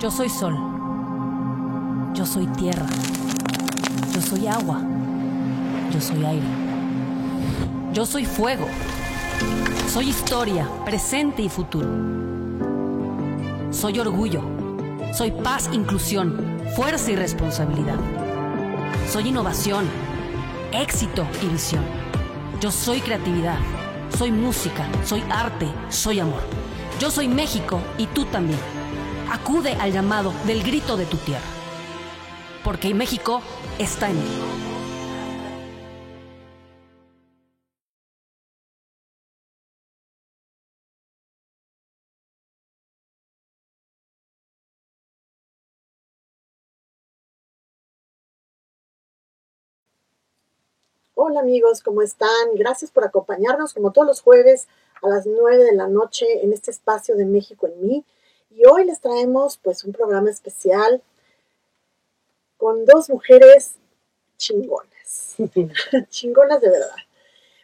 Yo soy sol. Yo soy tierra. Yo soy agua. Yo soy aire. Yo soy fuego. Soy historia, presente y futuro. Soy orgullo. Soy paz, inclusión, fuerza y responsabilidad. Soy innovación, éxito y visión. Yo soy creatividad. Soy música, soy arte, soy amor. Yo soy México y tú también. Acude al llamado del grito de tu tierra. Porque México está en ti. Hola amigos, ¿cómo están? Gracias por acompañarnos como todos los jueves a las 9 de la noche en este espacio de México en mí. Y hoy les traemos pues un programa especial con dos mujeres chingonas, chingonas de verdad,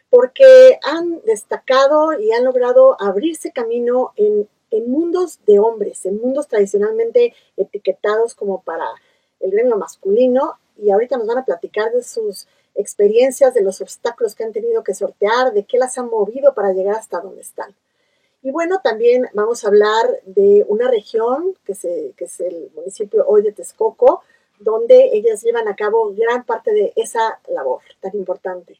porque han destacado y han logrado abrirse camino en, en mundos de hombres, en mundos tradicionalmente etiquetados como para el gremio masculino. Y ahorita nos van a platicar de sus experiencias, de los obstáculos que han tenido que sortear, de qué las han movido para llegar hasta donde están. Y bueno, también vamos a hablar de una región, que, se, que es el municipio hoy de Texcoco, donde ellas llevan a cabo gran parte de esa labor tan importante.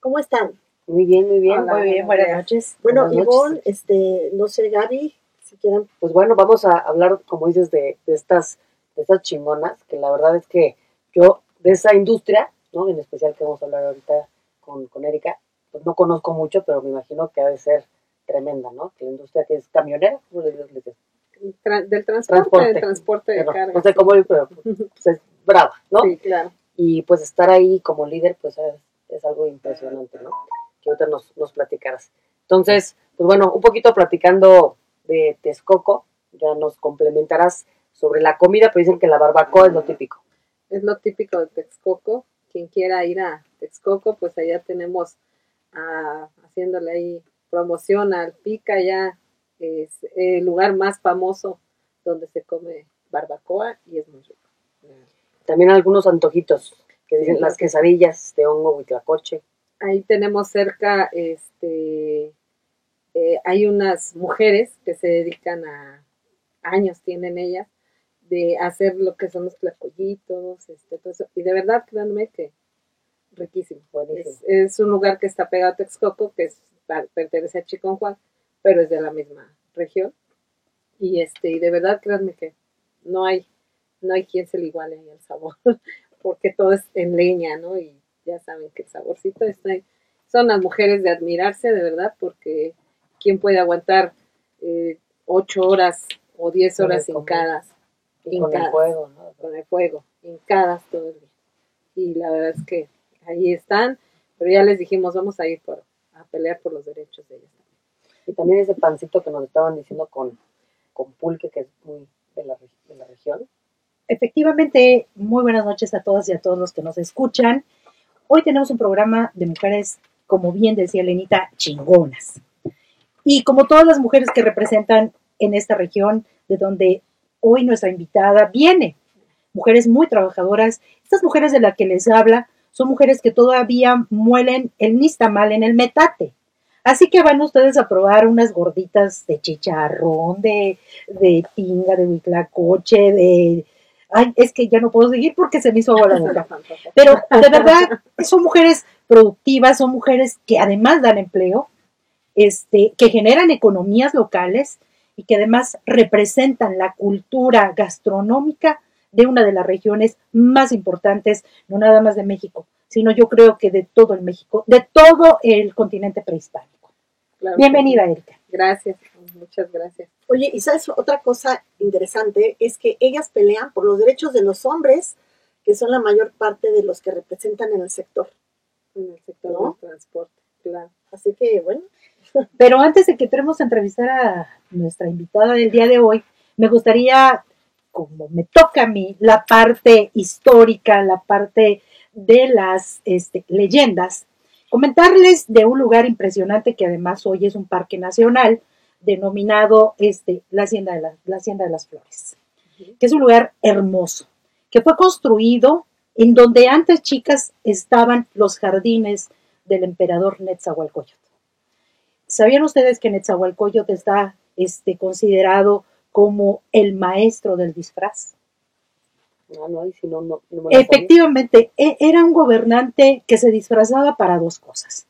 ¿Cómo están? Muy bien, muy bien, muy bien, buenas noches. Bueno, Ivonne, este, no sé, Gaby, si quieren. Pues bueno, vamos a hablar, como dices, de, de, estas, de estas chingonas, que la verdad es que yo, de esa industria, ¿no? En especial que vamos a hablar ahorita con, con Erika, pues no conozco mucho, pero me imagino que ha de ser tremenda, ¿no? Que la industria que es camionera, ¿cómo le dices? Tra del transporte, transporte, del transporte de carga. No sé cómo, pero pues, es brava, ¿no? Sí, claro. Y pues estar ahí como líder, pues es, es algo impresionante, ¿no? Que ahorita nos, nos platicaras. Entonces, pues bueno, un poquito platicando de Texcoco, ya nos complementarás sobre la comida, pero dicen que la barbacoa es lo típico. Es lo típico de Texcoco. Quien quiera ir a Texcoco, pues allá tenemos a, haciéndole ahí promoción al Pica, ya es el lugar más famoso donde se come barbacoa y es muy rico. También algunos antojitos, que dicen Sí, las sí. quesadillas de hongo huitlacoche. Ahí tenemos cerca, este, eh, hay unas mujeres que se dedican a, años tienen ellas, de hacer lo que son los tlacoyitos, este, todo eso. Y de verdad, créanme que riquísimo. Buenísimo. Es, es un lugar que está pegado a Texcoco, que es, pertenece a Chiconjuan, pero es de la misma región. Y este, y de verdad, créanme que no hay, no hay quien se le iguale ahí el sabor, porque todo es en leña, ¿no? Y ya saben que el saborcito está ahí. Son las mujeres de admirarse, de verdad, porque quién puede aguantar eh, ocho horas o diez Con horas el hincadas, con el fuego, ¿no? con el fuego, hincadas todo el día. Y la verdad es que ahí están, pero ya les dijimos, vamos a ir por, a pelear por los derechos de ellas. Y también ese pancito que nos estaban diciendo con, con pulque, que es muy de la, re- de la región. Efectivamente, muy buenas noches a todas y a todos los que nos escuchan. Hoy tenemos un programa de mujeres, como bien decía Lenita, chingonas. Y como todas las mujeres que representan en esta región de donde hoy nuestra invitada viene, mujeres muy trabajadoras, estas mujeres de las que les habla son mujeres que todavía muelen el nistamal en el metate. Así que van ustedes a probar unas gorditas de chicharrón, de, de tinga, de huitlacoche, de... Ay, es que ya no puedo seguir porque se me hizo agua la boca. Pero de verdad, son mujeres productivas, son mujeres que además dan empleo, este, que generan economías locales y que además representan la cultura gastronómica de una de las regiones más importantes, no nada más de México, sino yo creo que de todo el México, de todo el continente prehispánico. Claro Bienvenida, Erika. Gracias, muchas gracias. Oye, y sabes, otra cosa interesante es que ellas pelean por los derechos de los hombres, que son la mayor parte de los que representan en el sector. En el sector ¿No? del transporte, claro. Así que, bueno, Pero antes de que entremos a entrevistar a nuestra invitada del día de hoy, me gustaría, como me toca a mí, la parte histórica, la parte de las este, leyendas, comentarles de un lugar impresionante que además hoy es un parque nacional denominado este, la, Hacienda de la, la Hacienda de las Flores. que es un lugar hermoso, que fue construido en donde antes, chicas, estaban los jardines del emperador Netzahualcóyotl. ¿Sabían ustedes que Netzahualcóyotl está este, considerado como el maestro del disfraz? Ah, no, ahí sí no, no, no me. Efectivamente, e- era un gobernante que se disfrazaba para dos cosas.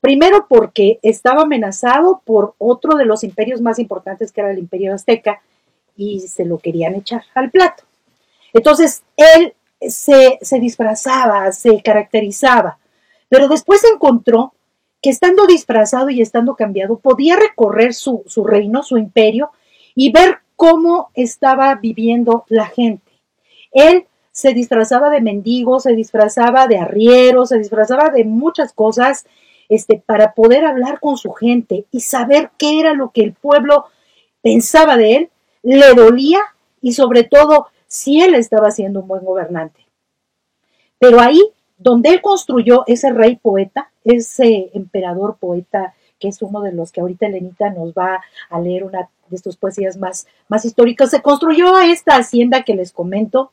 Primero, porque estaba amenazado por otro de los imperios más importantes, que era el imperio azteca, y se lo querían echar al plato. Entonces, él se, se disfrazaba, se caracterizaba, pero después encontró que estando disfrazado y estando cambiado, podía recorrer su, su reino, su imperio, y ver cómo estaba viviendo la gente. Él se disfrazaba de mendigo, se disfrazaba de arriero, se disfrazaba de muchas cosas este, para poder hablar con su gente y saber qué era lo que el pueblo pensaba de él, le dolía y sobre todo si él estaba siendo un buen gobernante. Pero ahí, donde él construyó ese rey poeta, ese emperador poeta, que es uno de los que ahorita Elenita nos va a leer una de sus poesías más, más históricas, se construyó esta hacienda que les comento,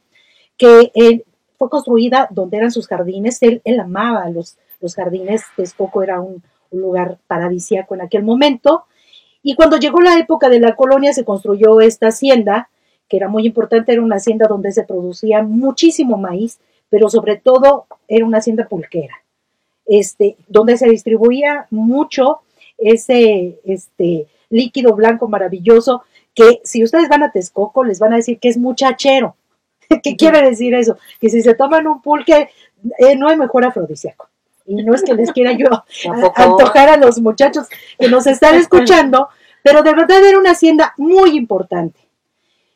que él, fue construida donde eran sus jardines, él, él amaba los, los jardines, Texcoco era un, un lugar paradisíaco en aquel momento, y cuando llegó la época de la colonia se construyó esta hacienda, que era muy importante, era una hacienda donde se producía muchísimo maíz, pero sobre todo era una hacienda pulquera, este, donde se distribuía mucho ese este, líquido blanco maravilloso, que si ustedes van a Texcoco les van a decir que es muchachero. ¿Qué quiere decir eso? Que si se toman un pulque, eh, no hay mejor afrodisíaco. Y no es que les quiera yo a- antojar a los muchachos que nos están escuchando, pero de verdad era una hacienda muy importante.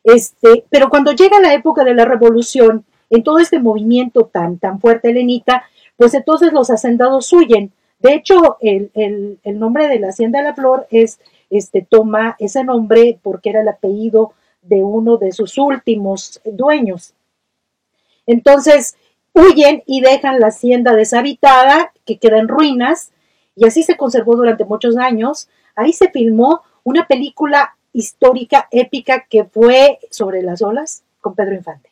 Este, pero cuando llega la época de la revolución, en todo este movimiento tan, tan fuerte, Elenita, pues entonces los hacendados huyen. De hecho, el, el- el nombre de la Hacienda de la Flor es, este, toma ese nombre porque era el apellido de uno de sus últimos dueños. Entonces, huyen y dejan la hacienda deshabitada, que queda en ruinas, y así se conservó durante muchos años. Ahí se filmó una película histórica, épica, que fue sobre las olas con Pedro Infante.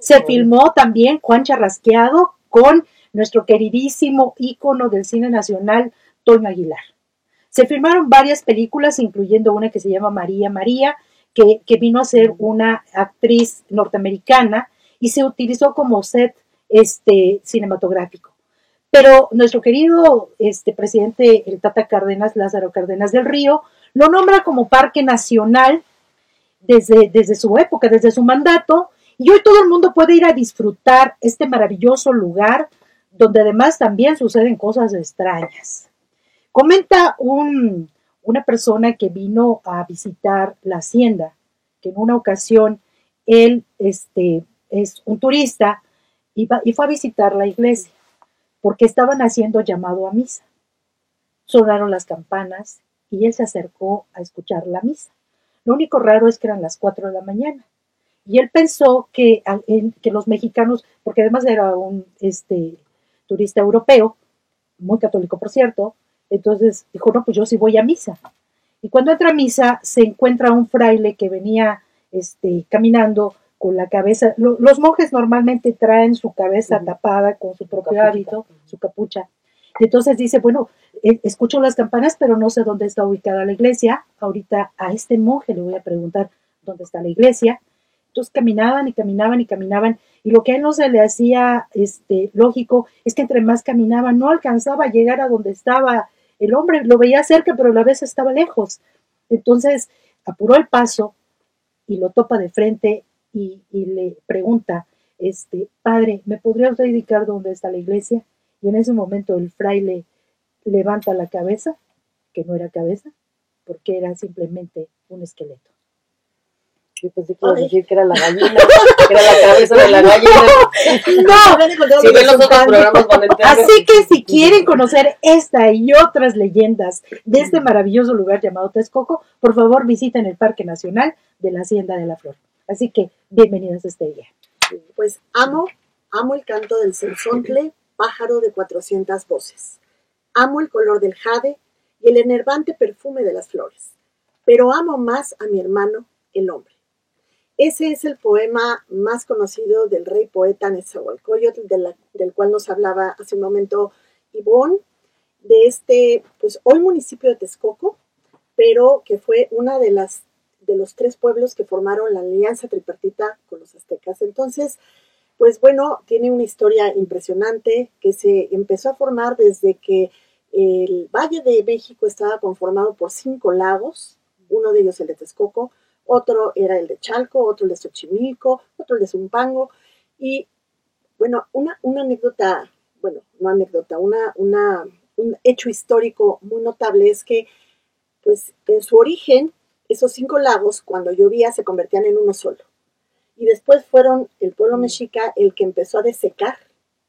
Se filmó también Juan Charrasqueado con nuestro queridísimo ícono del cine nacional, Toño Aguilar. Se filmaron varias películas, incluyendo una que se llama María María, que, vino a ser una actriz norteamericana y se utilizó como set este, cinematográfico. Pero nuestro querido este, presidente, el Tata Cárdenas, Lázaro Cárdenas del Río, lo nombra como parque nacional desde su época, desde su mandato, y hoy todo el mundo puede ir a disfrutar este maravilloso lugar donde además también suceden cosas extrañas. Comenta un, una persona que vino a visitar la hacienda, que en una ocasión él este, es un turista y, y fue a visitar la iglesia porque estaban haciendo llamado a misa. Sonaron las campanas y él se acercó a escuchar la misa. Lo único raro es que eran las 4 de la mañana. Y él pensó que, que los mexicanos, porque además era un este, turista europeo, muy católico por cierto, entonces dijo, no, pues yo sí voy a misa. Y cuando entra a misa se encuentra un fraile que venía este, caminando con la cabeza. lo- los monjes normalmente traen su cabeza tapada con su propio hábito, su capucha. Y entonces dice, bueno, eh, escucho las campanas, pero no sé dónde está ubicada la iglesia. Ahorita a este monje le voy a preguntar dónde está la iglesia. Entonces caminaban y caminaban y caminaban. Y lo que a él no se le hacía este, lógico es que entre más caminaba, no alcanzaba a llegar a donde estaba el hombre. Lo veía cerca, pero a la vez estaba lejos. Entonces apuró el paso y lo topa de frente y, le pregunta, este, padre, ¿me podría usted indicar dónde está la iglesia? Y en ese momento el fraile levanta la cabeza, que no era cabeza, porque era simplemente un esqueleto. Yo pensé que ibas a decir que era la gallina, que era la cabeza de la gallina. No, Si ven los otros programas. Así que si quieren conocer esta y otras leyendas de este maravilloso lugar llamado Texcoco, por favor visiten el Parque Nacional de la Hacienda de la Flor. Así que bienvenidos a este día. Pues amo, amo el canto del censontle, pájaro de 400 voces. Amo el color del jade y el enervante perfume de las flores. Pero amo más a mi hermano, el hombre. Ese es el poema más conocido del rey poeta Nezahualcóyotl, de del cual nos hablaba hace un momento Ivonne, de este, pues hoy municipio de Texcoco, pero que fue una de las de los tres pueblos que formaron la alianza tripartita con los aztecas. Entonces, pues bueno, tiene una historia impresionante que se empezó a formar desde que el Valle de México estaba conformado por cinco lagos, uno de ellos el de Texcoco, otro era el de Chalco, otro el de Xochimilco, otro el de Zumpango, y bueno, una, una anécdota, bueno, no anécdota, una, una, un hecho histórico muy notable es que, pues, en su origen, esos cinco lagos, cuando llovía, se convertían en uno solo. Y después fueron el pueblo mexica el que empezó a desecar,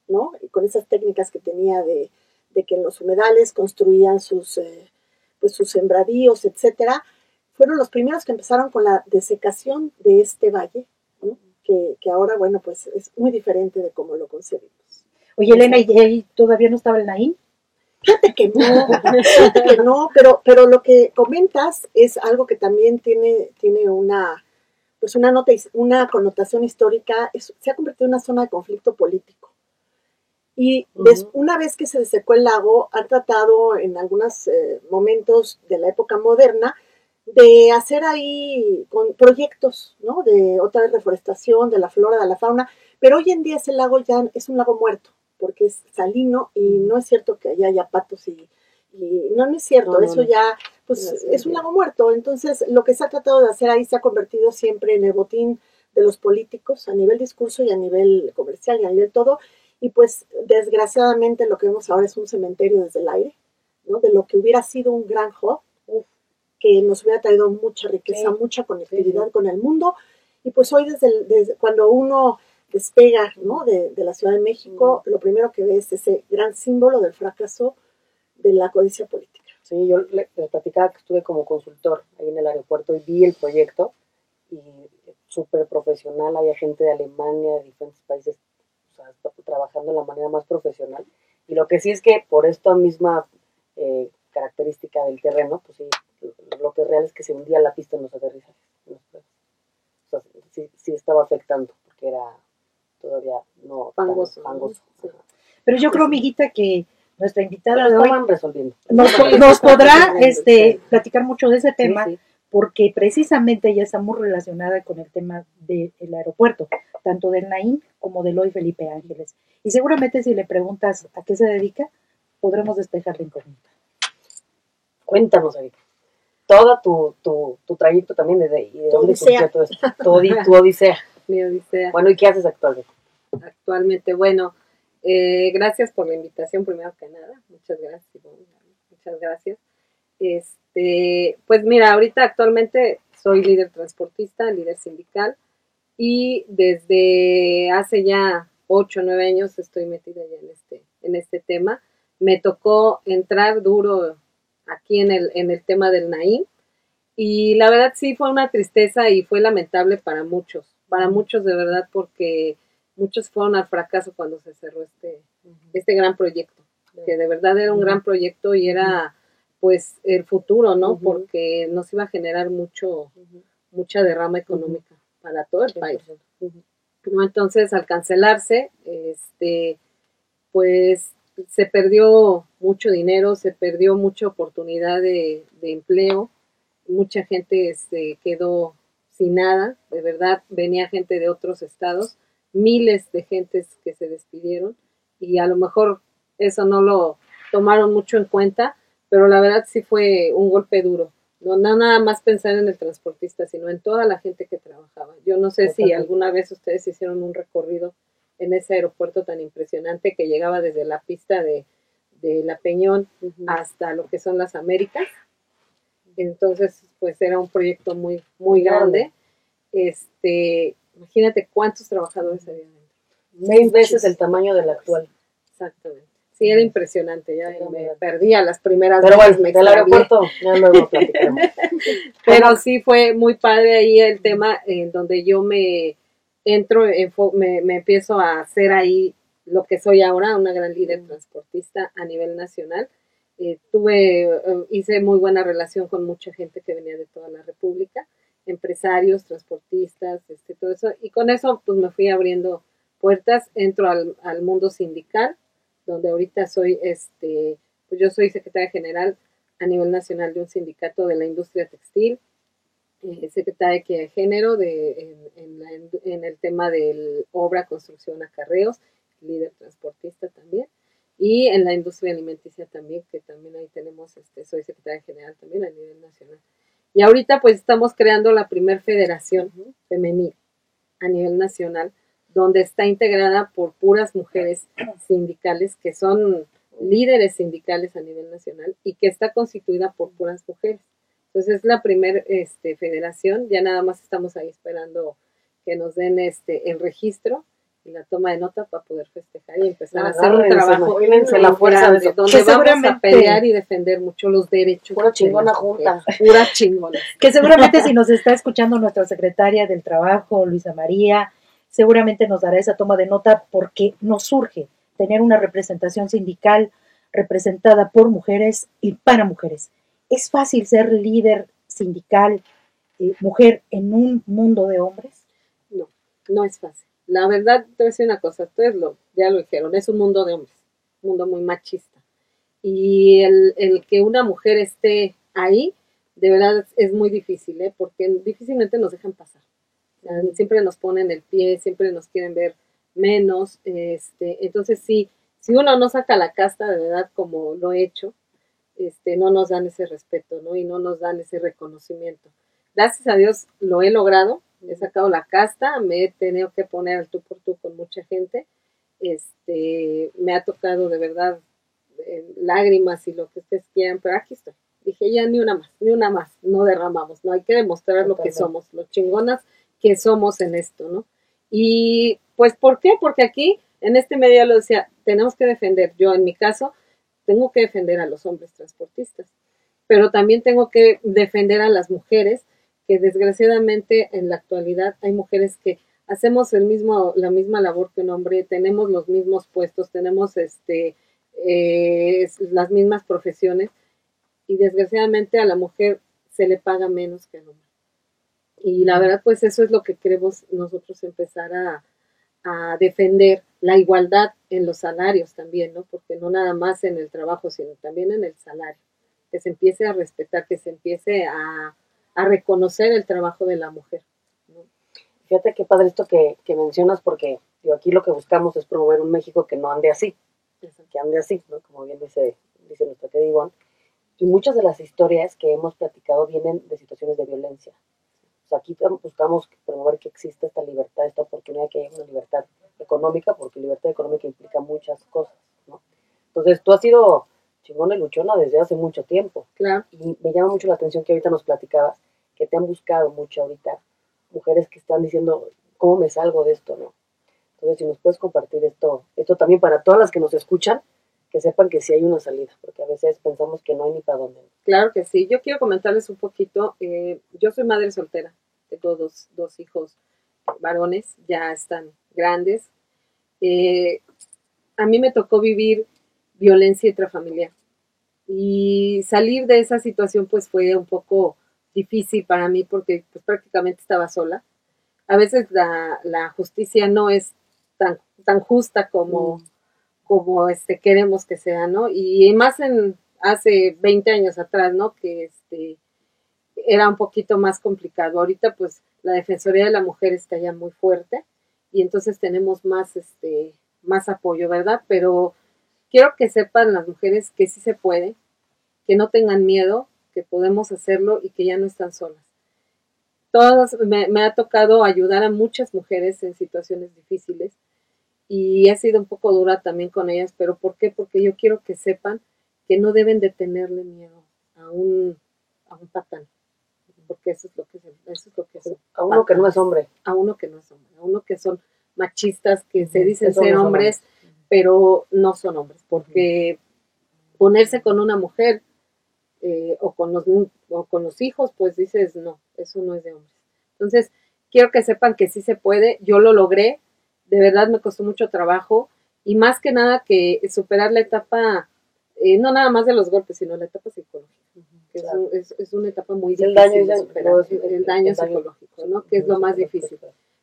¿no? Y con esas técnicas que tenía de, de que en los humedales construían sus, eh, pues sus sembradíos, etcétera, fueron los primeros que empezaron con la desecación de este valle, ¿no? que, que ahora, bueno, pues es muy diferente de cómo lo concebimos. Oye, Elena, ¿y ahí todavía no estaba el Naín? Fíjate que no, fíjate que no, pero, pero lo que comentas es algo que también tiene, tiene una, pues una nota, una connotación histórica, es- se ha convertido en una zona de conflicto político. Y des- una vez que se desecó el lago, han tratado en algunos eh, momentos de la época moderna de hacer ahí con proyectos, ¿no? De otra vez reforestación, de la flora, de la fauna, pero hoy en día ese lago ya es un lago muerto, porque es salino y no es cierto que allá haya patos y, y- no, no es cierto, No, no, eso ya, pues No, es un lago muerto, entonces lo que se ha tratado de hacer ahí se ha convertido siempre en el botín de los políticos a nivel discurso y a nivel comercial y a nivel todo, y pues desgraciadamente lo que vemos ahora es un cementerio desde el aire, ¿no? De lo que hubiera sido un gran hub, que nos hubiera traído mucha riqueza, Sí. mucha conectividad con el mundo, y pues hoy desde, el- desde cuando uno despega ¿no? de, de la Ciudad de México, lo primero que ve es ese gran símbolo del fracaso de la codicia política. Sí, yo le- platicaba que estuve como consultor ahí en el aeropuerto y vi el proyecto y súper profesional, había gente de Alemania, de diferentes países, o sea, trabajando de la manera más profesional. Y lo que sí es que por esta misma eh, característica del terreno, pues sí, lo- que es real es que se hundía la pista en los aterrizajes. en los pruebas. O sea, sí, sí estaba afectando, porque era todavía no Fangoso, fangoso. Sí. Pero yo creo, amiguita, que nuestra invitada de hoy resolviendo. nos, podrá este, platicar mucho de ese tema, sí. porque precisamente ella está muy relacionada con el tema del aeropuerto, tanto del Naín como del hoy Felipe Ángeles. Y seguramente si le preguntas a qué se dedica, podremos despejar la incógnita. Cuéntanos, Erika. Todo tu, tu, tu trayecto también desde y de dónde surgió todo esto. Tu, tu odisea. Mi odisea. Bueno, ¿y qué haces actualmente? actualmente. Bueno, eh, gracias por la invitación, primero que nada. Muchas gracias. Muchas gracias. Este, pues mira, ahorita actualmente soy líder transportista, líder sindical, y desde hace ya ocho o nueve años estoy metida ya en este, en este tema. Me tocó entrar duro aquí en el, en el tema del Naim, y la verdad sí fue una tristeza y fue lamentable para muchos, para muchos de verdad, porque muchos fueron al fracaso cuando se cerró este, este gran proyecto, que de verdad era un gran proyecto y era pues el futuro, ¿no? Porque nos iba a generar mucho, mucha derrama económica para todo el país. ¿no? Entonces, al cancelarse, este, pues se perdió mucho dinero, se perdió mucha oportunidad de, de empleo, mucha gente se quedó sin nada, de verdad, venía gente de otros estados, miles de gentes que se despidieron y a lo mejor eso no lo tomaron mucho en cuenta, pero la verdad sí fue un golpe duro. No, no nada más pensar en el transportista, sino en toda la gente que trabajaba. Yo no sé si alguna vez ustedes hicieron un recorrido en ese aeropuerto tan impresionante que llegaba desde la pista de, de La Peñón hasta lo que son las Américas. Entonces, pues era un proyecto muy, muy grande. Este, imagínate cuántos trabajadores había dentro. Seis veces el tamaño del actual. Exactamente. Sí, era impresionante. Ya Sí, me muy perdí a las primeras Pero veces, bueno, del aeropuerto ya luego. Pero sí fue muy padre ahí el tema en donde yo me entro, enfo- me, me empiezo a hacer ahí lo que soy ahora, una gran líder transportista a nivel nacional. Eh, tuve, eh, hice muy buena relación con mucha gente que venía de toda la República. empresarios, transportistas, este, todo eso. Y con eso pues me fui abriendo puertas, entro al, al mundo sindical, donde ahorita soy, este, pues yo soy secretaria general a nivel nacional de un sindicato de la industria textil, eh, secretaria de género de, en, en, en el tema de obra, construcción, acarreos, líder transportista también y en la industria alimenticia también, que también ahí tenemos, este, soy secretaria general también a nivel nacional. Y ahorita pues estamos creando la primer federación femenil a nivel nacional, donde está integrada por puras mujeres sindicales que son líderes sindicales a nivel nacional y que está constituida por puras mujeres. Entonces es la primera este, federación, ya nada más estamos ahí esperando que nos den este, el registro y la toma de nota para poder festejar y empezar a hacer un trabajo la fuerza de donde vamos a pelear y defender mucho los derechos. Pura chingona junta. Pura chingona. Que seguramente si nos está escuchando nuestra secretaria del trabajo, Luisa María, seguramente nos dará esa toma de nota porque nos surge tener una representación sindical representada por mujeres y para mujeres. ¿Es fácil ser líder sindical, eh, mujer en un mundo de hombres? No, no es fácil la verdad, te voy a decir una cosa, ustedes lo, ya lo dijeron, es un mundo de hombres, un mundo muy machista. Y el, el que una mujer esté ahí, de verdad es muy difícil, ¿eh? porque difícilmente nos dejan pasar. siempre nos ponen el pie, siempre nos quieren ver menos. Este, entonces, sí, si uno no saca la casta, de verdad, como lo he hecho, este, no nos dan ese respeto, ¿no? Y no nos dan ese reconocimiento. Gracias a Dios lo he logrado, he sacado la casta, me he tenido que poner al tú por tú con mucha gente, este, me ha tocado de verdad eh, lágrimas y lo que ustedes quieran, pero aquí estoy. Dije, ya ni una más, ni una más, no derramamos, no hay que demostrar lo que somos, los chingonas que somos en esto, ¿no? Y pues, ¿por qué? Porque aquí, en este medio lo decía, tenemos que defender, yo en mi caso, tengo que defender a los hombres transportistas, pero también tengo que defender a las mujeres que desgraciadamente en la actualidad hay mujeres que hacemos el mismo, la misma labor que un hombre, tenemos los mismos puestos, tenemos este, eh, las mismas profesiones y desgraciadamente a la mujer se le paga menos que al hombre. Y la verdad, pues eso es lo que queremos nosotros empezar a, a defender, la igualdad en los salarios también, ¿no? Porque no nada más en el trabajo, sino también en el salario. Que se empiece a respetar, que se empiece a, a reconocer el trabajo de la mujer. Fíjate qué padre esto que, mencionas, porque yo aquí lo que buscamos es promover un México que no ande así, que ande así, ¿no? como bien dice, dice nuestra querida Y muchas de las historias que hemos platicado vienen de situaciones de violencia. O sea, aquí buscamos promover que exista esta libertad, esta oportunidad, que haya una libertad económica, porque libertad económica implica muchas cosas, ¿no? Entonces, tú has sido chingona y luchona desde hace mucho tiempo. Claro. Y me llama mucho la atención que ahorita nos platicabas que te han buscado mucho ahorita, mujeres que están diciendo, ¿cómo me salgo de esto? no Entonces, si nos puedes compartir esto, esto también para todas las que nos escuchan, que sepan que sí hay una salida, porque a veces pensamos que no hay ni para dónde. Claro que sí. Yo quiero comentarles un poquito. Eh, yo soy madre soltera, tengo dos, dos hijos varones, ya están grandes. Eh, a mí me tocó vivir violencia intrafamiliar y salir de esa situación pues fue un poco difícil para mí porque pues prácticamente estaba sola. A veces la, la justicia no es tan, tan justa como, mm. Como este, queremos que sea, ¿no? Y más en hace 20 años atrás, ¿no? Que este, era un poquito más complicado. Ahorita pues la Defensoría de la Mujer está ya muy fuerte y entonces tenemos más, este, más apoyo, ¿verdad? Pero quiero que sepan las mujeres que sí se puede, que no tengan miedo, que podemos hacerlo y que ya no están solas. Todas, me, ha tocado ayudar a muchas mujeres en situaciones difíciles y he sido un poco dura también con ellas, pero ¿por qué? Porque yo quiero que sepan que no deben de tenerle miedo a un, a un patán, porque eso es lo que es, eso es lo que es a uno que no es hombre, a uno que no es hombre, a uno que son machistas que se dicen ser hombres, pero no son hombres, porque ponerse con una mujer eh, o, con los, o con los hijos, pues dices, no, eso no es de hombres. Entonces, quiero que sepan que sí se puede, yo lo logré, de verdad me costó mucho trabajo y más que nada que superar la etapa eh, no nada más de los golpes, sino la etapa psicológica, que es un- es, es una etapa muy El difícil daño, de superar, no, el, el- daño el daño- psicológico, ¿no? Que es lo más difícil,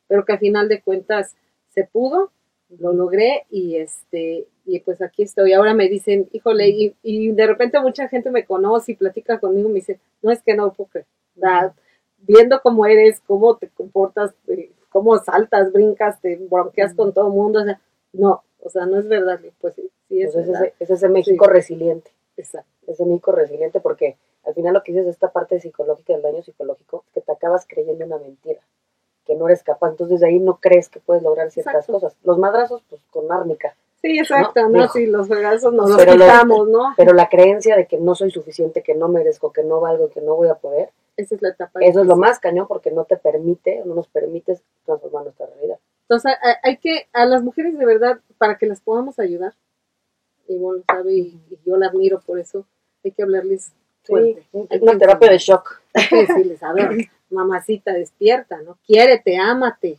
pero que al final de cuentas se pudo, lo logré y este y pues aquí estoy. Ahora me dicen, híjole, y, y de repente mucha gente me conoce y platica conmigo, me dice, no es que no sea, viendo cómo eres, cómo te comportas, eh, cómo saltas, brincas, te bronqueas con todo el mundo, o sea, no, o sea, no es verdad, pues sí, sí es Pues es, verdad. ese, es ese México resiliente. Exacto. ese México resiliente porque al final lo que dices de esta parte psicológica, del daño psicológico, es que te acabas creyendo una mentira, que no eres capaz, entonces de ahí no crees que puedes lograr ciertas Exacto. cosas. Los madrazos, pues con árnica, Sí, exacto, No, ¿no? Sí, los fregazos nos los quitamos, ¿no? pero la creencia de que no soy suficiente, que no merezco, que no valgo, que no voy a poder, Esa es la etapa. eso es lo más cañón porque no te permite, no nos permite transformar nuestra realidad. Entonces, hay, hay que, a las mujeres de verdad, para que las podamos ayudar, y bueno, sabe, y, y yo la admiro por eso, hay que hablarles fuerte. Sí, Hay una terapia de shock. Hay que decirles, a ver, mamacita, despierta, ¿no? Quiérete, ámate.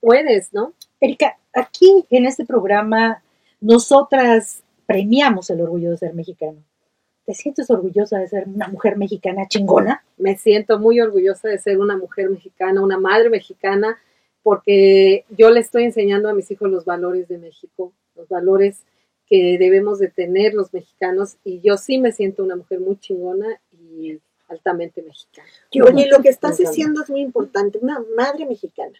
Puedes, ¿no? Erika, aquí en este programa nosotras premiamos el orgullo de ser mexicano. ¿Te sientes orgullosa de ser una mujer mexicana chingona? me siento muy orgullosa de ser una mujer mexicana, una madre mexicana, porque yo le estoy enseñando a mis hijos los valores de México, los valores que debemos de tener los mexicanos y yo sí me siento una mujer muy chingona y altamente mexicana. Oye, lo que estás diciendo es muy importante, una madre mexicana.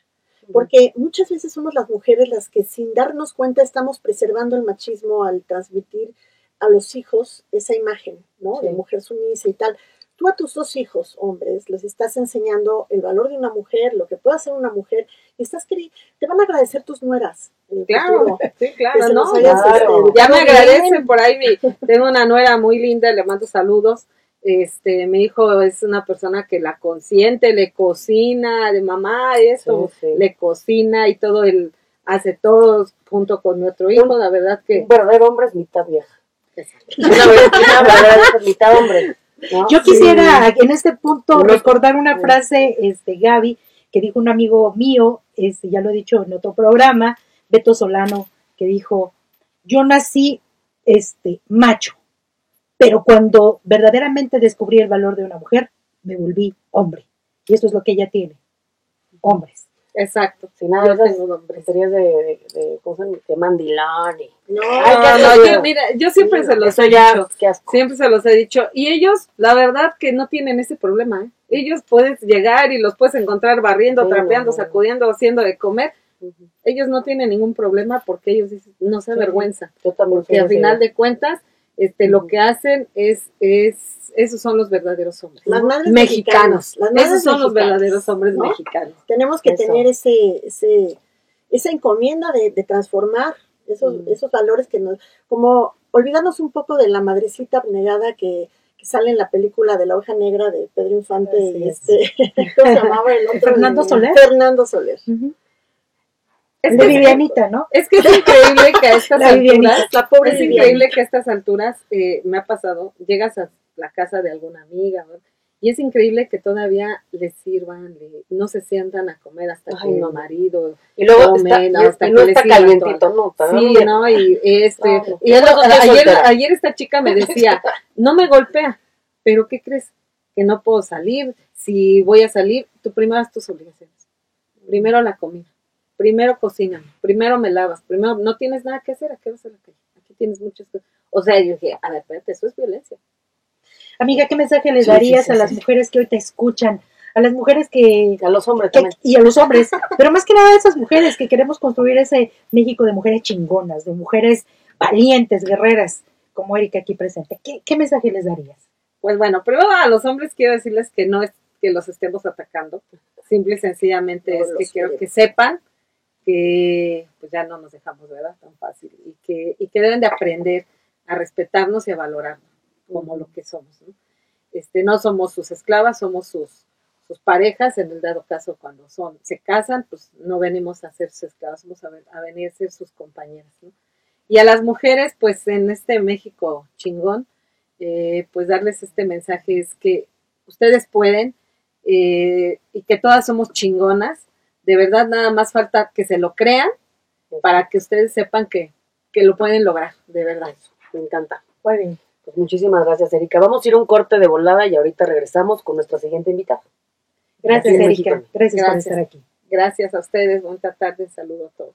Porque muchas veces somos las mujeres las que sin darnos cuenta estamos preservando el machismo al transmitir a los hijos esa imagen, ¿no? De mujer sumisa y tal. Tú a tus dos hijos, hombres, les estás enseñando el valor de una mujer, lo que puede hacer una mujer, y estás queri- te van a agradecer tus nueras. futuro. sí, Que claro, Claro. este, Ya me educado agradece bien. por ahí, mi, tengo una nuera muy linda, le mando saludos. Este, mi hijo es una persona que la consiente, le cocina, de mamá, eso, Sí, sí. le cocina y todo, él hace todo junto con nuestro hijo, la verdad que Un verdadero hombre es mitad vieja. Una, verdadera es mitad hombre. ¿no? Yo quisiera en este punto recordar una frase, este, Gaby, que dijo un amigo mío, este, ya lo he dicho en otro programa, Beto Solano, que dijo, yo nací este, macho, pero cuando verdaderamente descubrí el valor de una mujer, me volví hombre. Y eso es lo que ella tiene, hombres. exacto. Sin nada Yo de esas tengo de, de, de, mandilón y- No, Ay, No, no, yo, mira, yo siempre se los Eso he ya, dicho, qué asco. siempre se los he dicho, y ellos, la verdad que no tienen ese problema, ¿eh? Ellos puedes llegar y los puedes encontrar barriendo, Sí, trapeando, no. sacudiendo, haciendo de comer, ellos no tienen ningún problema porque ellos dicen, no se Sí. avergüenzan, Yo también porque al final de cuentas, este, lo que hacen es, es, esos son los verdaderos hombres. Las madres mexicanos, mexicanas, las madres esos son los verdaderos hombres ¿no? mexicanos. tenemos que Eso. tener ese, ese, esa encomienda de, de transformar esos, Mm. esos valores que nos, como olvidarnos un poco de la madrecita abnegada que, que sale en la película de la hoja negra de Pedro Infante Así y es. este, ¿cómo se llamaba el otro? Fernando Soler. Fernando Soler. Es de que- Vivianita, ¿no? Es que es increíble que a estas La alturas, La pobre es increíble que a estas alturas eh, me ha pasado, llegas a la casa de alguna amiga ¿no? y es increíble que todavía les sirvan, le- no se sientan a comer hasta Ay, que no. el marido, Y luego comen, está, hasta y que no le está sirvan calientito, no. sí, no. Y este, y lo- ayer, ayer esta chica me decía, no me golpea, pero ¿qué crees? Que no puedo salir, si voy a salir, tú primero haz tus obligaciones, primero la comida, primero cocina, primero me lavas, primero no tienes nada que hacer, ¿a qué vas a la calle? Aquí tienes muchas cosas. O sea, yo dije, a ver, espérate, eso es violencia. Amiga, ¿qué mensaje les Sí, darías sí, sí, a las mujeres que hoy te escuchan? A las mujeres que, A los hombres que- también. y a los hombres, pero más que nada a esas mujeres que queremos construir ese México de mujeres chingonas, de mujeres valientes, guerreras, como Erika aquí presente. ¿Qué, qué mensaje les darías? Pues bueno, primero a los hombres quiero decirles que no es que los estemos atacando, simple y sencillamente No es que quiero quieren. que sepan que pues ya no nos dejamos, ¿verdad? Tan fácil y que, y que deben de aprender a respetarnos y a valorarnos como lo que somos, ¿no? Este, no somos sus esclavas, somos sus, sus parejas, en el dado caso cuando son, se casan, pues no venimos a ser sus esclavas, vamos a, ven- a venir a ser sus compañeras. Y a las mujeres, pues en este México chingón, eh, pues darles este mensaje es que ustedes pueden eh, y que todas somos chingonas. De verdad, nada más falta que se lo crean para que ustedes sepan que, que lo pueden lograr, de verdad. Me encanta. Muy bien. Pues muchísimas gracias, Erika. Vamos a ir a un corte de volada y ahorita regresamos con nuestra siguiente invitada. Gracias, Erika. México. Gracias, por Gracias. estar aquí. Gracias a ustedes, buena tarde, saludo a todos.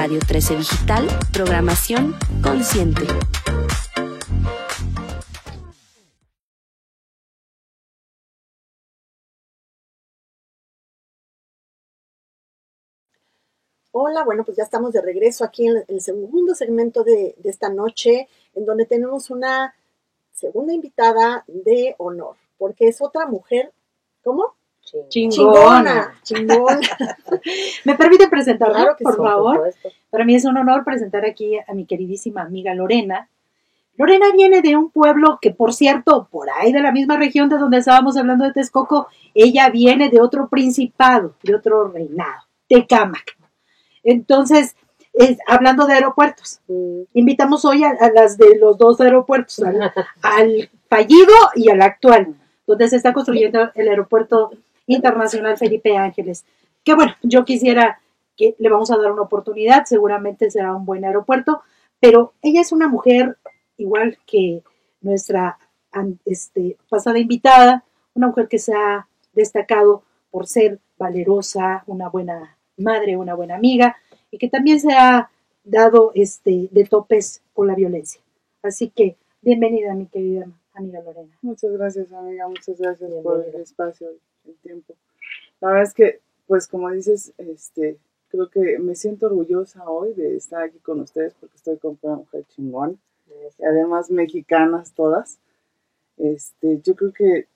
Radio 13 Digital, programación consciente. Hola, bueno, pues ya estamos de regreso aquí en el segundo segmento de, esta noche, en donde tenemos una segunda invitada de honor, porque es otra mujer, ¿cómo? Chingona. Chingona. ¿Me permite presentarla, Claro por favor? Para mí es un honor presentar aquí a mi queridísima amiga Lorena. Lorena viene de un pueblo que, por cierto, por ahí de la misma región de donde estábamos hablando de Texcoco, ella viene de otro principado, de otro reinado, Tecámac. Entonces, es- hablando de aeropuertos, Mm, invitamos hoy a, a las de los dos aeropuertos, al, al fallido y al actual, donde se está construyendo el aeropuerto internacional Felipe Ángeles. Que bueno, yo quisiera que le vamos a dar una oportunidad, seguramente será un buen aeropuerto, pero ella es una mujer igual que nuestra este, pasada invitada, una mujer que se ha destacado por ser valerosa, una buena madre, una buena amiga, y que también se ha dado este, de topes con la violencia. Así que bienvenida, mi querida amiga Lorena. Muchas gracias, amiga. Muchas gracias por el espacio el tiempo. La verdad es que, pues, como dices, este, creo que me siento orgullosa hoy de estar aquí con ustedes porque estoy con una mujer chingona y además mexicanas todas. Este, yo creo que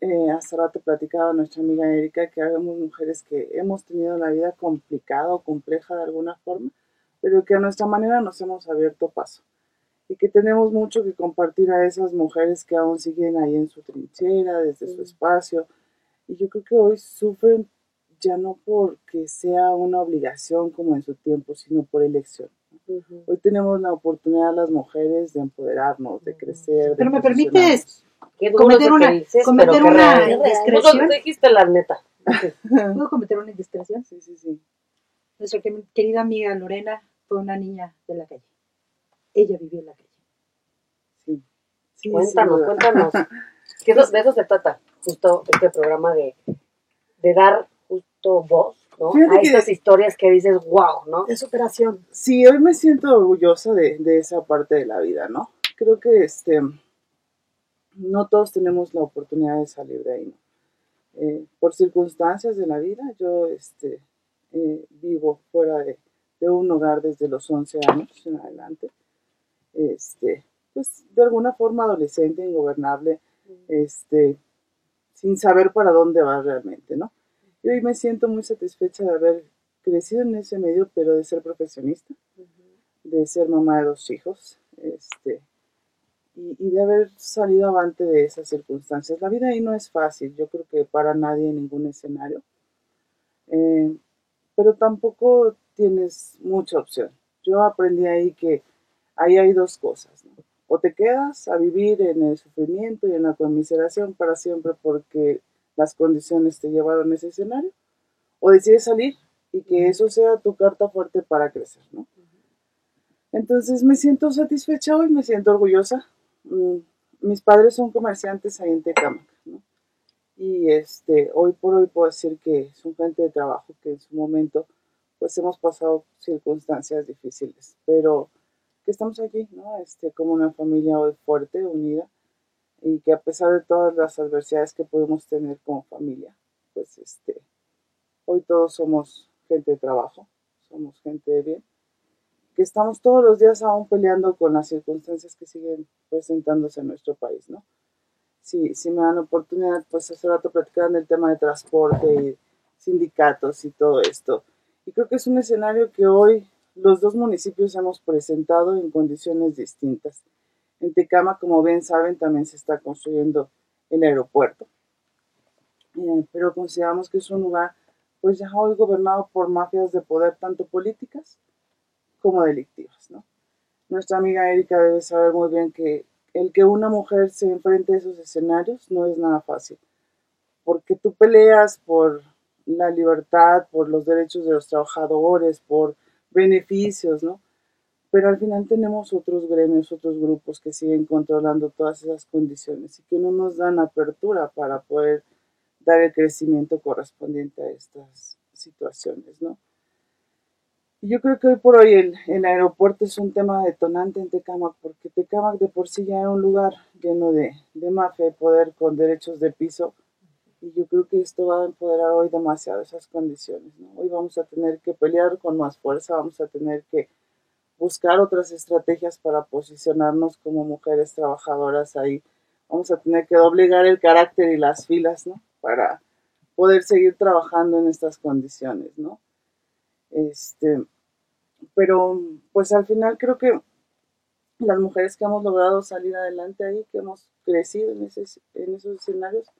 eh, hace rato platicaba nuestra amiga Erika que habemos mujeres que hemos tenido la vida complicada o compleja de alguna forma, pero que a nuestra manera nos hemos abierto paso y que tenemos mucho que compartir a esas mujeres que aún siguen ahí en su trinchera, desde su espacio. Y yo creo que hoy sufren ya no porque sea una obligación como en su tiempo, sino por elección. Hoy tenemos la oportunidad las mujeres de empoderarnos, de crecer. de Pero me permites cometer una- dices, cometer una indiscreción. Dijiste la neta. ¿Puedo cometer una indiscreción? Sí, sí, sí. Nuestra que- querida amiga Lorena fue una niña de la calle. Ella vivió en la calle. sí. Sí, Cuéntanos, cuéntanos. Que eso- de eso se trata, justo este programa de, de dar justo voz, ¿no? Fíjate A que- esas historias que dices, wow, ¿no? De superación. Sí, hoy me siento orgullosa de, de esa parte de la vida, ¿no? Creo que este, no todos tenemos la oportunidad de salir de ahí, ¿no? Eh, por circunstancias de la vida, yo este, eh, vivo fuera de, de un hogar desde los 11 años en adelante. Este, pues de alguna forma adolescente, ingobernable, este, sin saber para dónde va realmente, ¿no? Y hoy me siento muy satisfecha de haber crecido en ese medio, pero de ser profesionista, de ser mamá de dos hijos, este, y, y de haber salido avante de esas circunstancias. La vida ahí no es fácil, yo creo que para nadie en ningún escenario, Eh, pero tampoco tienes mucha opción. Yo aprendí ahí que ahí hay dos cosas, ¿no? O te quedas a vivir en el sufrimiento y en la conmiseración para siempre porque las condiciones te llevaron a ese escenario, o decides salir y que eso sea tu carta fuerte para crecer, ¿no? Entonces me siento satisfecha hoy, me siento orgullosa. Mm, Mis padres son comerciantes ahí en Tecámac, ¿no? Y este, hoy por hoy puedo decir que son gente de trabajo que en su momento pues hemos pasado circunstancias difíciles, pero que estamos aquí, ¿no? Este, como una familia hoy fuerte, unida, y que a pesar de todas las adversidades que podemos tener como familia, pues este, hoy todos somos gente de trabajo, somos gente de bien, que estamos todos los días aún peleando con las circunstancias que siguen presentándose en nuestro país, ¿no? Si, si me dan oportunidad, pues hace rato platicaban del tema de transporte y sindicatos y todo esto. Y creo que es un escenario que hoy los dos municipios hemos presentado en condiciones distintas. En Tecama, como bien saben, también se está construyendo el aeropuerto, Eh, pero consideramos que es un lugar, pues ya hoy gobernado por mafias de poder, tanto políticas como delictivas. Nuestra amiga Erika debe saber muy bien que el que una mujer se enfrente a esos escenarios no es nada fácil, porque tú peleas por la libertad, por los derechos de los trabajadores, por beneficios, ¿no? Pero al final tenemos otros gremios, otros grupos que siguen controlando todas esas condiciones y que no nos dan apertura para poder dar el crecimiento correspondiente a estas situaciones, ¿no? Y yo creo que hoy por hoy el, aeropuerto es un tema detonante en Tecámac, porque Tecámac de por sí ya era un lugar lleno de, de mafia, de poder con derechos de piso, y yo creo que esto va a empoderar hoy demasiado esas condiciones, ¿no? Hoy vamos a tener que pelear con más fuerza, vamos a tener que buscar otras estrategias para posicionarnos como mujeres trabajadoras ahí. Vamos a tener que doblegar el carácter y las filas, ¿no? Para poder seguir trabajando en estas condiciones, ¿no? Este, pero pues al final creo que las mujeres que hemos logrado salir adelante ahí, que hemos crecido en, ese, en esos escenarios,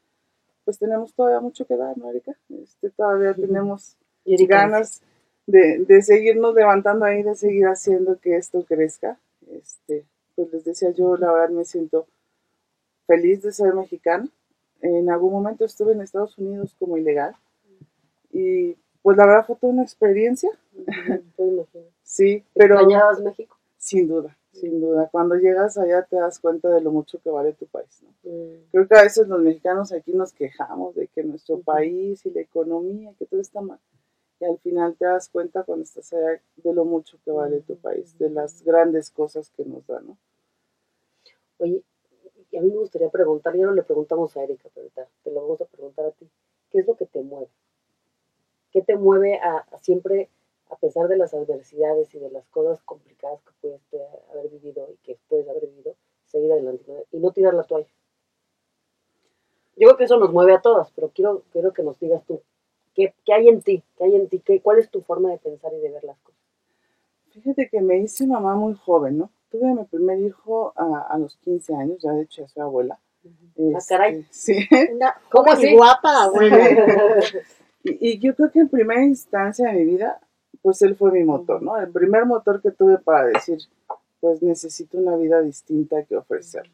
pues tenemos todavía mucho que dar, ¿no, Erika? Este, todavía tenemos Y ganas de, de seguirnos levantando ahí, de seguir haciendo que esto crezca. Este, pues les decía yo, la verdad me siento feliz de ser mexicana. En algún momento estuve en Estados Unidos como ilegal y pues la verdad fue toda una experiencia, imagínate. sí, pero ¿Extrañabas México? sin duda, sin duda. Cuando llegas allá te das cuenta de lo mucho que vale tu país, ¿no? Mm, Creo que a veces los mexicanos aquí nos quejamos de que nuestro país y la economía, que todo está mal. Y al final te das cuenta cuando estás allá de lo mucho que vale tu país, de las grandes cosas que nos da, ¿no? Oye, y a mí me gustaría preguntar, ya no le preguntamos a Erika, pero ahorita te lo vamos a preguntar a ti. ¿Qué es lo que te mueve? ¿Qué te mueve a, a siempre, a pesar de las adversidades y de las cosas complicadas que puedes te- haber vivido y que puedes haber vivido, seguir adelante ¿no? y no tirar la toalla? Yo creo que eso nos mueve a todas, pero quiero, quiero que nos digas tú, ¿qué, qué hay en ti? ¿Qué hay en ti? ¿Qué, ¿Cuál es tu forma de pensar y de ver las cosas? Fíjate que me hice mamá muy joven, ¿no? Tuve a mi primer hijo a, a los 15 años, ya de hecho ya soy abuela. Ah, caray. Este, Sí. Una ¿Cómo así? guapa, güey. Y, y yo creo que en primera instancia de mi vida, pues él fue mi motor, ¿no? El primer motor que tuve para decir, pues necesito una vida distinta que ofrecer.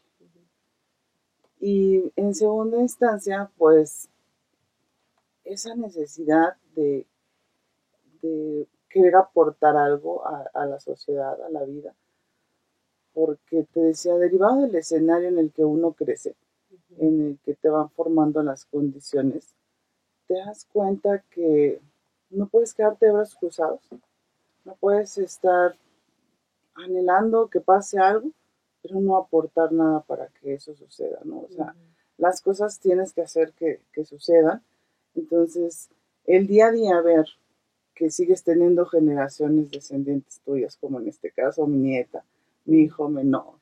Y en segunda instancia, pues esa necesidad de, de querer aportar algo a, a la sociedad, a la vida, porque te decía, derivado del escenario en el que uno crece, en el que te van formando las condiciones, te das cuenta que no puedes quedarte de brazos cruzados, no puedes estar anhelando que pase algo, pero no aportar nada para que eso suceda, ¿no? O sea, las cosas tienes que hacer que, que sucedan. Entonces, el día a día ver que sigues teniendo generaciones descendientes tuyas, como en este caso mi nieta, mi hijo menor,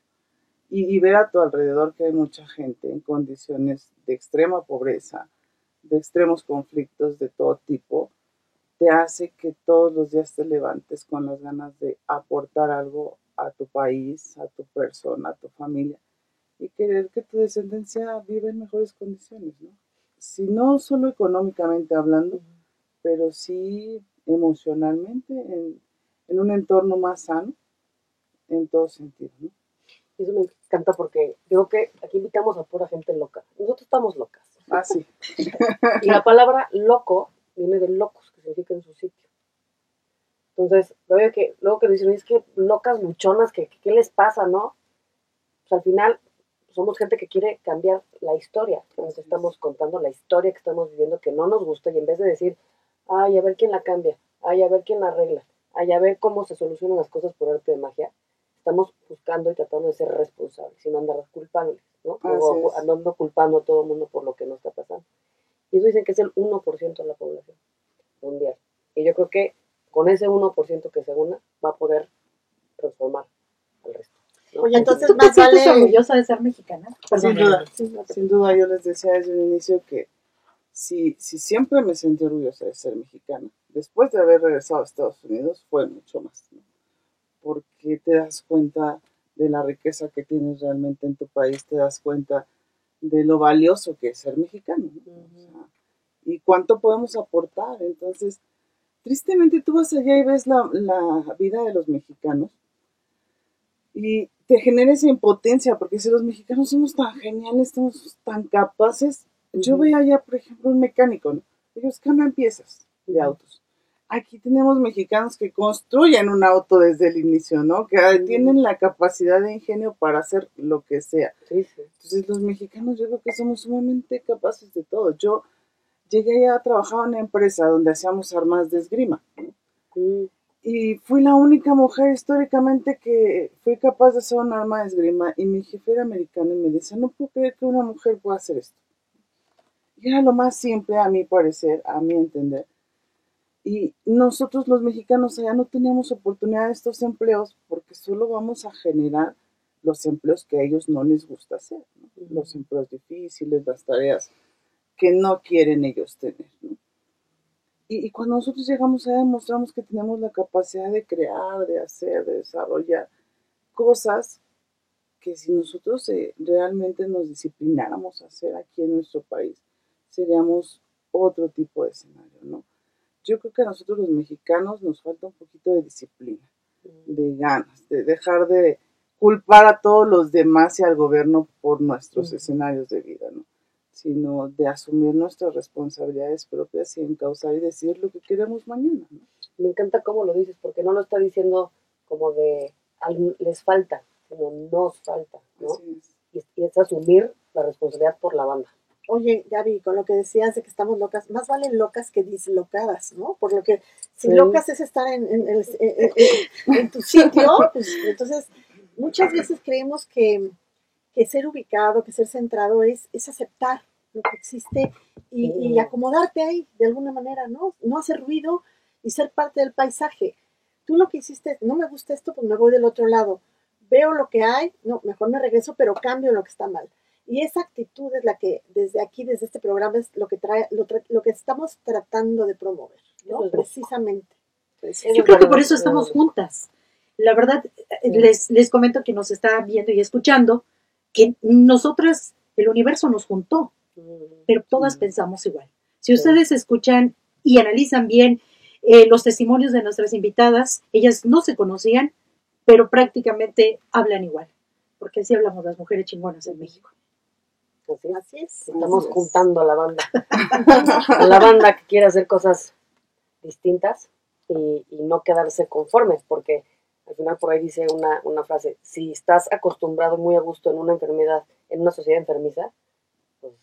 y, y ver a tu alrededor que hay mucha gente en condiciones de extrema pobreza, de extremos conflictos de todo tipo, te hace que todos los días te levantes con las ganas de aportar algo a tu país, a tu persona, a tu familia y querer que tu descendencia viva en mejores condiciones, ¿no? Si no solo económicamente hablando, pero sí emocionalmente, en, en un entorno más sano, en todo sentido, ¿no? Y Eso me encanta porque creo que aquí invitamos a pura gente loca. Nosotros estamos locas. Ah, sí. Y la palabra loco viene de locos, que significa en su sitio. Entonces, luego que, luego que dicen, es que locas luchonas, que, ¿qué les pasa, no? Pues al final somos gente que quiere cambiar la historia, que nos estamos contando la historia que estamos viviendo, que no nos gusta, y en vez de decir, ay, a ver quién la cambia, ay, a ver quién la arregla, ay, a ver cómo se solucionan las cosas por arte de magia, estamos buscando y tratando de ser responsables, y no andar culpables, ¿no? O andando culpando a todo el mundo por lo que no está pasando. Y eso dicen que es el 1% de la población mundial. Y yo creo que con ese 1% que se una va a poder Oye, entonces ¿Tú te sientes orgullosa de ser mexicana? Sin duda, no te- sin duda yo les decía desde un inicio que si, si siempre me sentí orgullosa de ser mexicana, después de haber regresado a Estados Unidos fue mucho más, ¿no? porque te das cuenta de la riqueza que tienes realmente en tu país, te das cuenta de lo valioso que es ser mexicano ¿no? Y cuánto podemos aportar. Entonces, tristemente tú vas allá y ves la, la vida de los mexicanos y te genera esa impotencia, porque si los mexicanos somos tan geniales, somos tan capaces, yo veo allá, por ejemplo, un mecánico, ¿no? ellos cambian piezas de autos. Aquí tenemos mexicanos que construyen un auto desde el inicio, ¿no? Que tienen la capacidad de ingenio para hacer lo que sea. Sí, sí. Entonces los mexicanos yo creo que somos sumamente capaces de todo. Yo llegué a trabajar en una empresa donde hacíamos armas de esgrima. Y fui la única mujer históricamente que fui capaz de hacer un arma de esgrima y mi jefe era americano y me decía, no puedo creer que una mujer pueda hacer esto. Y era lo más simple a mi parecer, a mi entender. Y nosotros los mexicanos allá no teníamos oportunidad de estos empleos porque solo vamos a generar los empleos que a ellos no les gusta hacer, ¿no? los empleos difíciles, las tareas que no quieren ellos tener. ¿no? Y, y cuando nosotros llegamos allá demostramos que tenemos la capacidad de crear, de hacer, de desarrollar cosas que si nosotros eh, realmente nos disciplináramos a hacer aquí en nuestro país, seríamos otro tipo de escenario, ¿no? Yo creo que a nosotros los mexicanos nos falta un poquito de disciplina, de ganas, de dejar de culpar a todos los demás y al gobierno por nuestros Ujú. escenarios de vida, ¿no? Sino de asumir nuestras responsabilidades propias y encauzar y decir lo que queremos mañana, ¿no? Me encanta cómo lo dices, porque no lo está diciendo como de "Al- les falta, sino nos falta, ¿no? Es. Y, y es asumir la responsabilidad por la banda. Oye, Gaby, con lo que decías de que estamos locas, más valen locas que dislocadas, ¿no? Por lo que si Sí. locas es estar en, en, el- en- en- en tu sitio, pues entonces muchas veces creemos que, que ser ubicado, que ser centrado es, es aceptar lo que existe y, y acomodarte ahí de alguna manera, ¿no? No hacer ruido y ser parte del paisaje. Tú lo que hiciste, no me gusta esto, pues me voy del otro lado. Veo lo que hay, no, mejor me regreso, pero cambio lo que está mal. Y esa actitud es la que desde aquí, desde este programa, es lo que trae, lo, tra- lo que estamos tratando de promover, ¿no? Es Precisamente. Yo creo que por eso estamos juntas. La verdad, eh, les, les comento que nos está viendo y escuchando que nosotras, el universo nos juntó, pero todas Mm. pensamos igual. Si ustedes escuchan y analizan bien eh, los testimonios de nuestras invitadas, ellas no se conocían, pero prácticamente hablan igual, porque así hablamos las mujeres chingonas en México. Así es. Así es. Estamos Así es. juntando a la banda. a la banda que quiere hacer cosas distintas y, y no quedarse conformes, porque al final por ahí dice una, una frase, si estás acostumbrado muy a gusto en una enfermedad, en una sociedad enfermiza, pues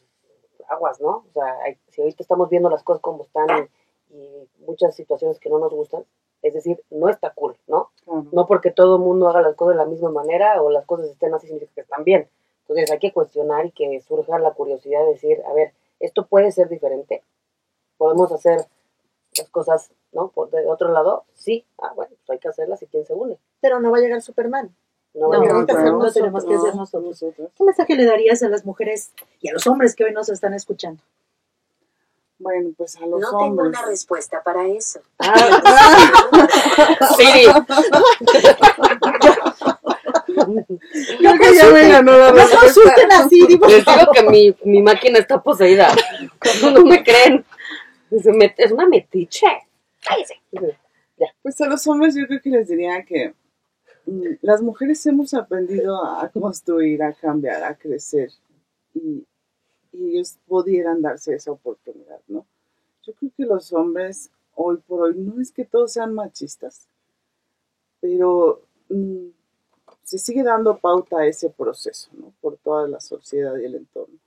aguas, ¿no? O sea, hay- si ahorita estamos viendo las cosas como están y, y muchas situaciones que no nos gustan, es decir, no está cool, ¿no? No porque todo el mundo haga las cosas de la misma manera o las cosas estén así significa que están bien. Entonces hay que cuestionar y que surja la curiosidad de decir, a ver, esto puede ser diferente. Podemos hacer las cosas, ¿no? Por de otro lado, sí. Ah, bueno, pues hay que hacerlas y quién se une. Pero no va a llegar Superman. No, No, ser- hacer no tenemos que hacer nosotros. ¿Qué mensaje le darías a las mujeres y a los hombres que hoy nos están escuchando? Bueno, pues a los No tengo una respuesta para eso. Siri. Creo que ya me ganó la No asusten así, digo. Les digo que mi, mi máquina está poseída. No me creen. Met- Es una metiche. Cállese. Pues a los hombres yo creo que les diría que mm, las mujeres hemos aprendido a construir, a cambiar, a crecer y, y ellos pudieran darse esa oportunidad, ¿no? Yo creo que los hombres hoy por hoy no es que todos sean machistas, pero mm, se sigue dando pauta a ese proceso, ¿no? Por toda la sociedad y el entorno.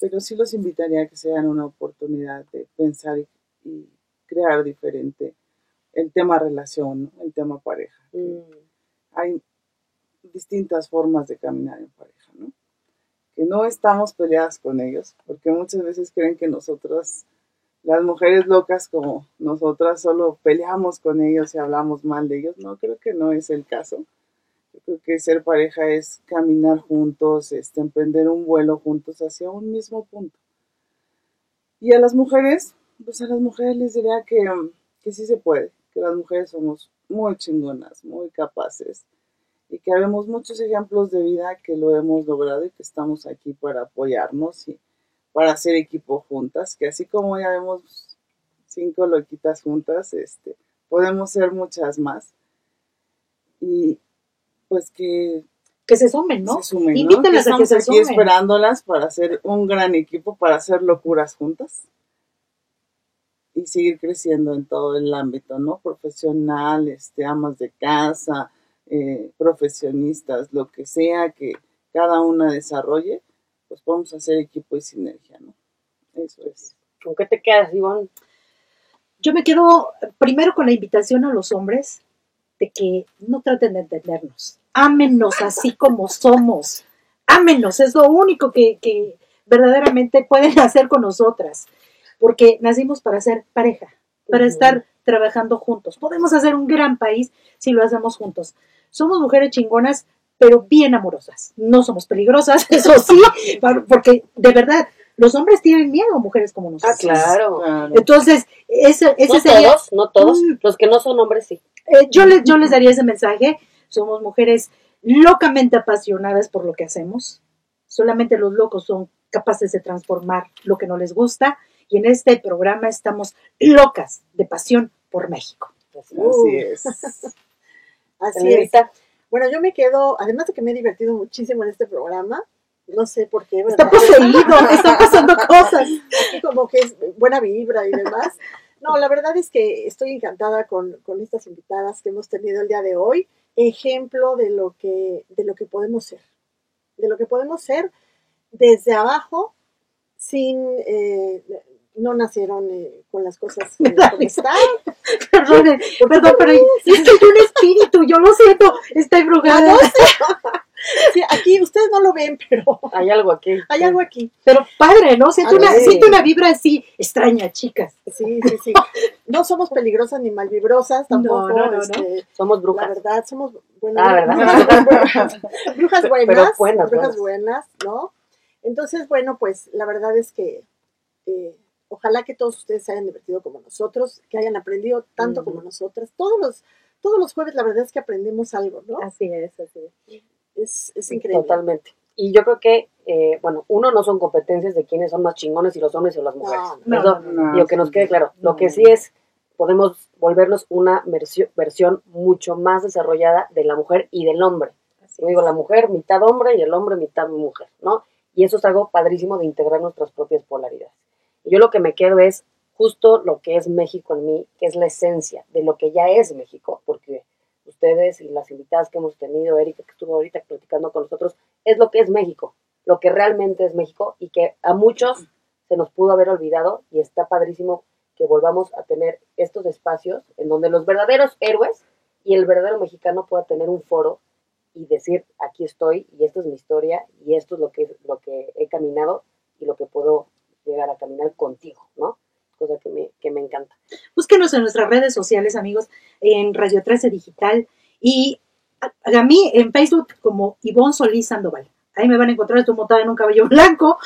Pero sí los invitaría a que se den una oportunidad de pensar y, y crear diferente el tema relación, ¿no? el tema pareja. Mm, Hay distintas formas de caminar en pareja, ¿no? Que no estamos peleadas con ellos, porque muchas veces creen que nosotras, las mujeres locas como nosotras, solo peleamos con ellos y hablamos mal de ellos. No, creo que no es el caso. Creo que ser pareja es caminar juntos, este, emprender un vuelo juntos hacia un mismo punto. Y a las mujeres, pues a las mujeres les diría que, que sí se puede, que las mujeres somos muy chingonas, muy capaces y que habemos muchos ejemplos de vida que lo hemos logrado y que estamos aquí para apoyarnos y para hacer equipo juntas, que así como ya vemos cinco loquitas juntas, este, podemos ser muchas más. Y pues que Que se sumen, ¿no? se sumen, ¿no? Invítalas Que a que estamos se aquí sumen. esperándolas para hacer un gran equipo, para hacer locuras juntas y seguir creciendo en todo el ámbito, ¿no? Profesional, este, amas de casa, eh, profesionistas, lo que sea que cada una desarrolle, pues vamos a hacer equipo y sinergia, ¿no? Eso es. ¿Con qué te quedas, Ivonne? Yo me quedo primero con la invitación a los hombres de que no traten de entendernos. Ámenos así como somos. Ámenos, es lo único que, que verdaderamente pueden hacer con nosotras. Porque nacimos para ser pareja, para estar trabajando juntos. Podemos hacer un gran país si lo hacemos juntos. Somos mujeres chingonas, pero bien amorosas. No somos peligrosas, eso sí, porque de verdad, los hombres tienen miedo a mujeres como nosotros. claro. Claro. Entonces, ese, ese no sería. todos, no todos. Mm. Los que no son hombres, sí. eh, yo, les, yo les daría ese mensaje. Somos mujeres locamente apasionadas por lo que hacemos. Solamente los locos son capaces de transformar lo que no les gusta. Y en este programa estamos locas de pasión por México. Así es. Así es. Bueno, yo me quedo, además de que me he divertido muchísimo en este programa, no sé por qué, Está poseído, están pasando cosas. Aquí como que es buena vibra y demás. No, la verdad es que estoy encantada con, con estas invitadas que hemos tenido el día de hoy. Ejemplo de lo que, de lo que podemos ser. De lo que podemos ser desde abajo, sin, eh, no nacieron eh, con las cosas eh, como están. Perdón, perdón, pero es que hay un espíritu, yo lo siento, está embrujada. Sí, aquí ustedes no lo ven, pero hay algo aquí. hay algo aquí. Pero padre, ¿no? Siento una, siento una vibra así extraña, chicas. Sí, sí, sí. No somos peligrosas ni malvibrosas tampoco. No, no, no, no. este, Somos La brujas. verdad, somos bueno, Ah, ¿verdad? brujas, brujas buenas, Pero buenas, brujas buenas. buenas, ¿no? Entonces, bueno, pues la verdad es que eh, ojalá que todos ustedes se hayan divertido como nosotros, que hayan aprendido tanto Ujú. como nosotras. Todos los, todos los jueves la verdad es que aprendemos algo, ¿no? Así es, así es. Es, es increíble. Totalmente. Y yo creo que, eh, bueno, uno no son competencias de quiénes son más chingones, si los hombres o las mujeres. No, no, Eso, no, digo, que nos quede claro. Lo que sí es, podemos volvernos una versión, mucho más desarrollada de la mujer y del hombre. Yo digo, la mujer mitad hombre y el hombre mitad mujer, ¿no? Y eso es algo padrísimo de integrar nuestras propias polaridades. Yo lo que me quedo es justo lo que es México en mí, que es la esencia de lo que ya es México, porque ustedes y las invitadas que hemos tenido, Erika que estuvo ahorita platicando con nosotros, es lo que es México, lo que realmente es México y que a muchos se nos pudo haber olvidado y está padrísimo que volvamos a tener estos espacios en donde los verdaderos héroes y el verdadero mexicano pueda tener un foro y decir aquí estoy y esta es mi historia y esto es lo que lo que he caminado y lo que puedo llegar a caminar contigo, ¿no? Cosa que me, que me encanta. Búsquenos en nuestras redes sociales, amigos, en Radio 13 Digital y a, a mí en Facebook como Ivonne Solís Sandoval. Ahí me van a encontrar, estoy montada en un cabello blanco,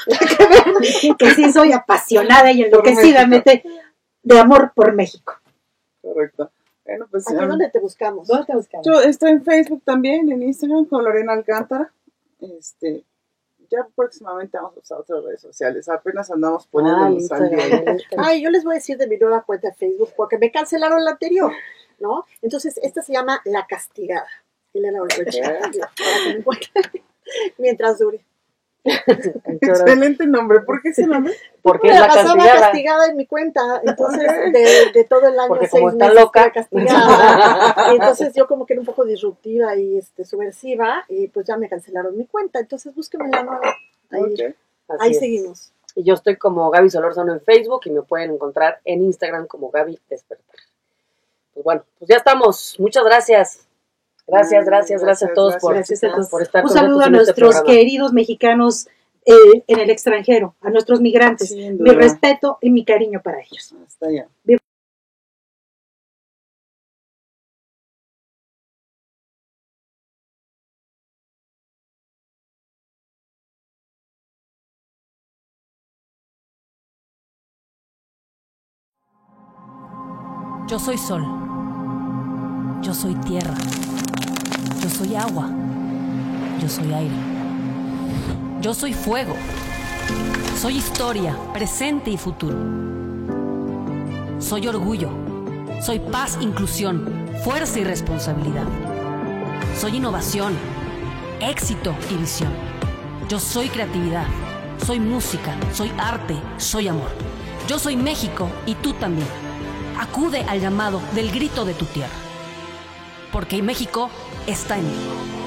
que sí soy apasionada y enloquecidamente de amor por México. Correcto. Bueno, pues ¿Aquí um, dónde te buscamos? ¿Dónde te buscamos? yo estoy en Facebook también, en Instagram con Lorena Alcántara. Este, ya próximamente vamos a usar otras redes sociales. Apenas andamos poniéndonos al día. Ay, yo les voy a decir de mi nueva cuenta de Facebook porque me cancelaron la anterior, ¿no? Entonces, esta se llama La Castigada. Me encuentren mientras dure. Excelente nombre. ¿Por qué ese nombre? Porque me es la castigada. castigada en mi cuenta, entonces de, de todo el año Porque seis como está meses loca. castigada. Y entonces yo como que era un poco disruptiva y este subversiva y pues ya me cancelaron mi cuenta, entonces búsquenme la nueva. Ahí, ahí seguimos. Y yo estoy como Gaby Solórzano en Facebook y me pueden encontrar en Instagram como Gaby Despertar. Pues bueno, pues ya estamos. Muchas gracias. Gracias, gracias, gracias, a todos por, gracias a estar Un saludo a nuestros queridos mexicanos eh, en el extranjero, a nuestros migrantes. Mi respeto y mi cariño para ellos. Hasta allá. Yo soy sol. Yo soy tierra. Soy agua. Yo soy aire. Yo soy fuego. Soy historia, presente y futuro. Soy orgullo. Soy paz, inclusión, fuerza y responsabilidad. Soy innovación, éxito y visión. Yo soy creatividad. Soy música, soy arte, soy amor. Yo soy México y tú también. Acude al llamado del grito de tu tierra. Porque México está en mí.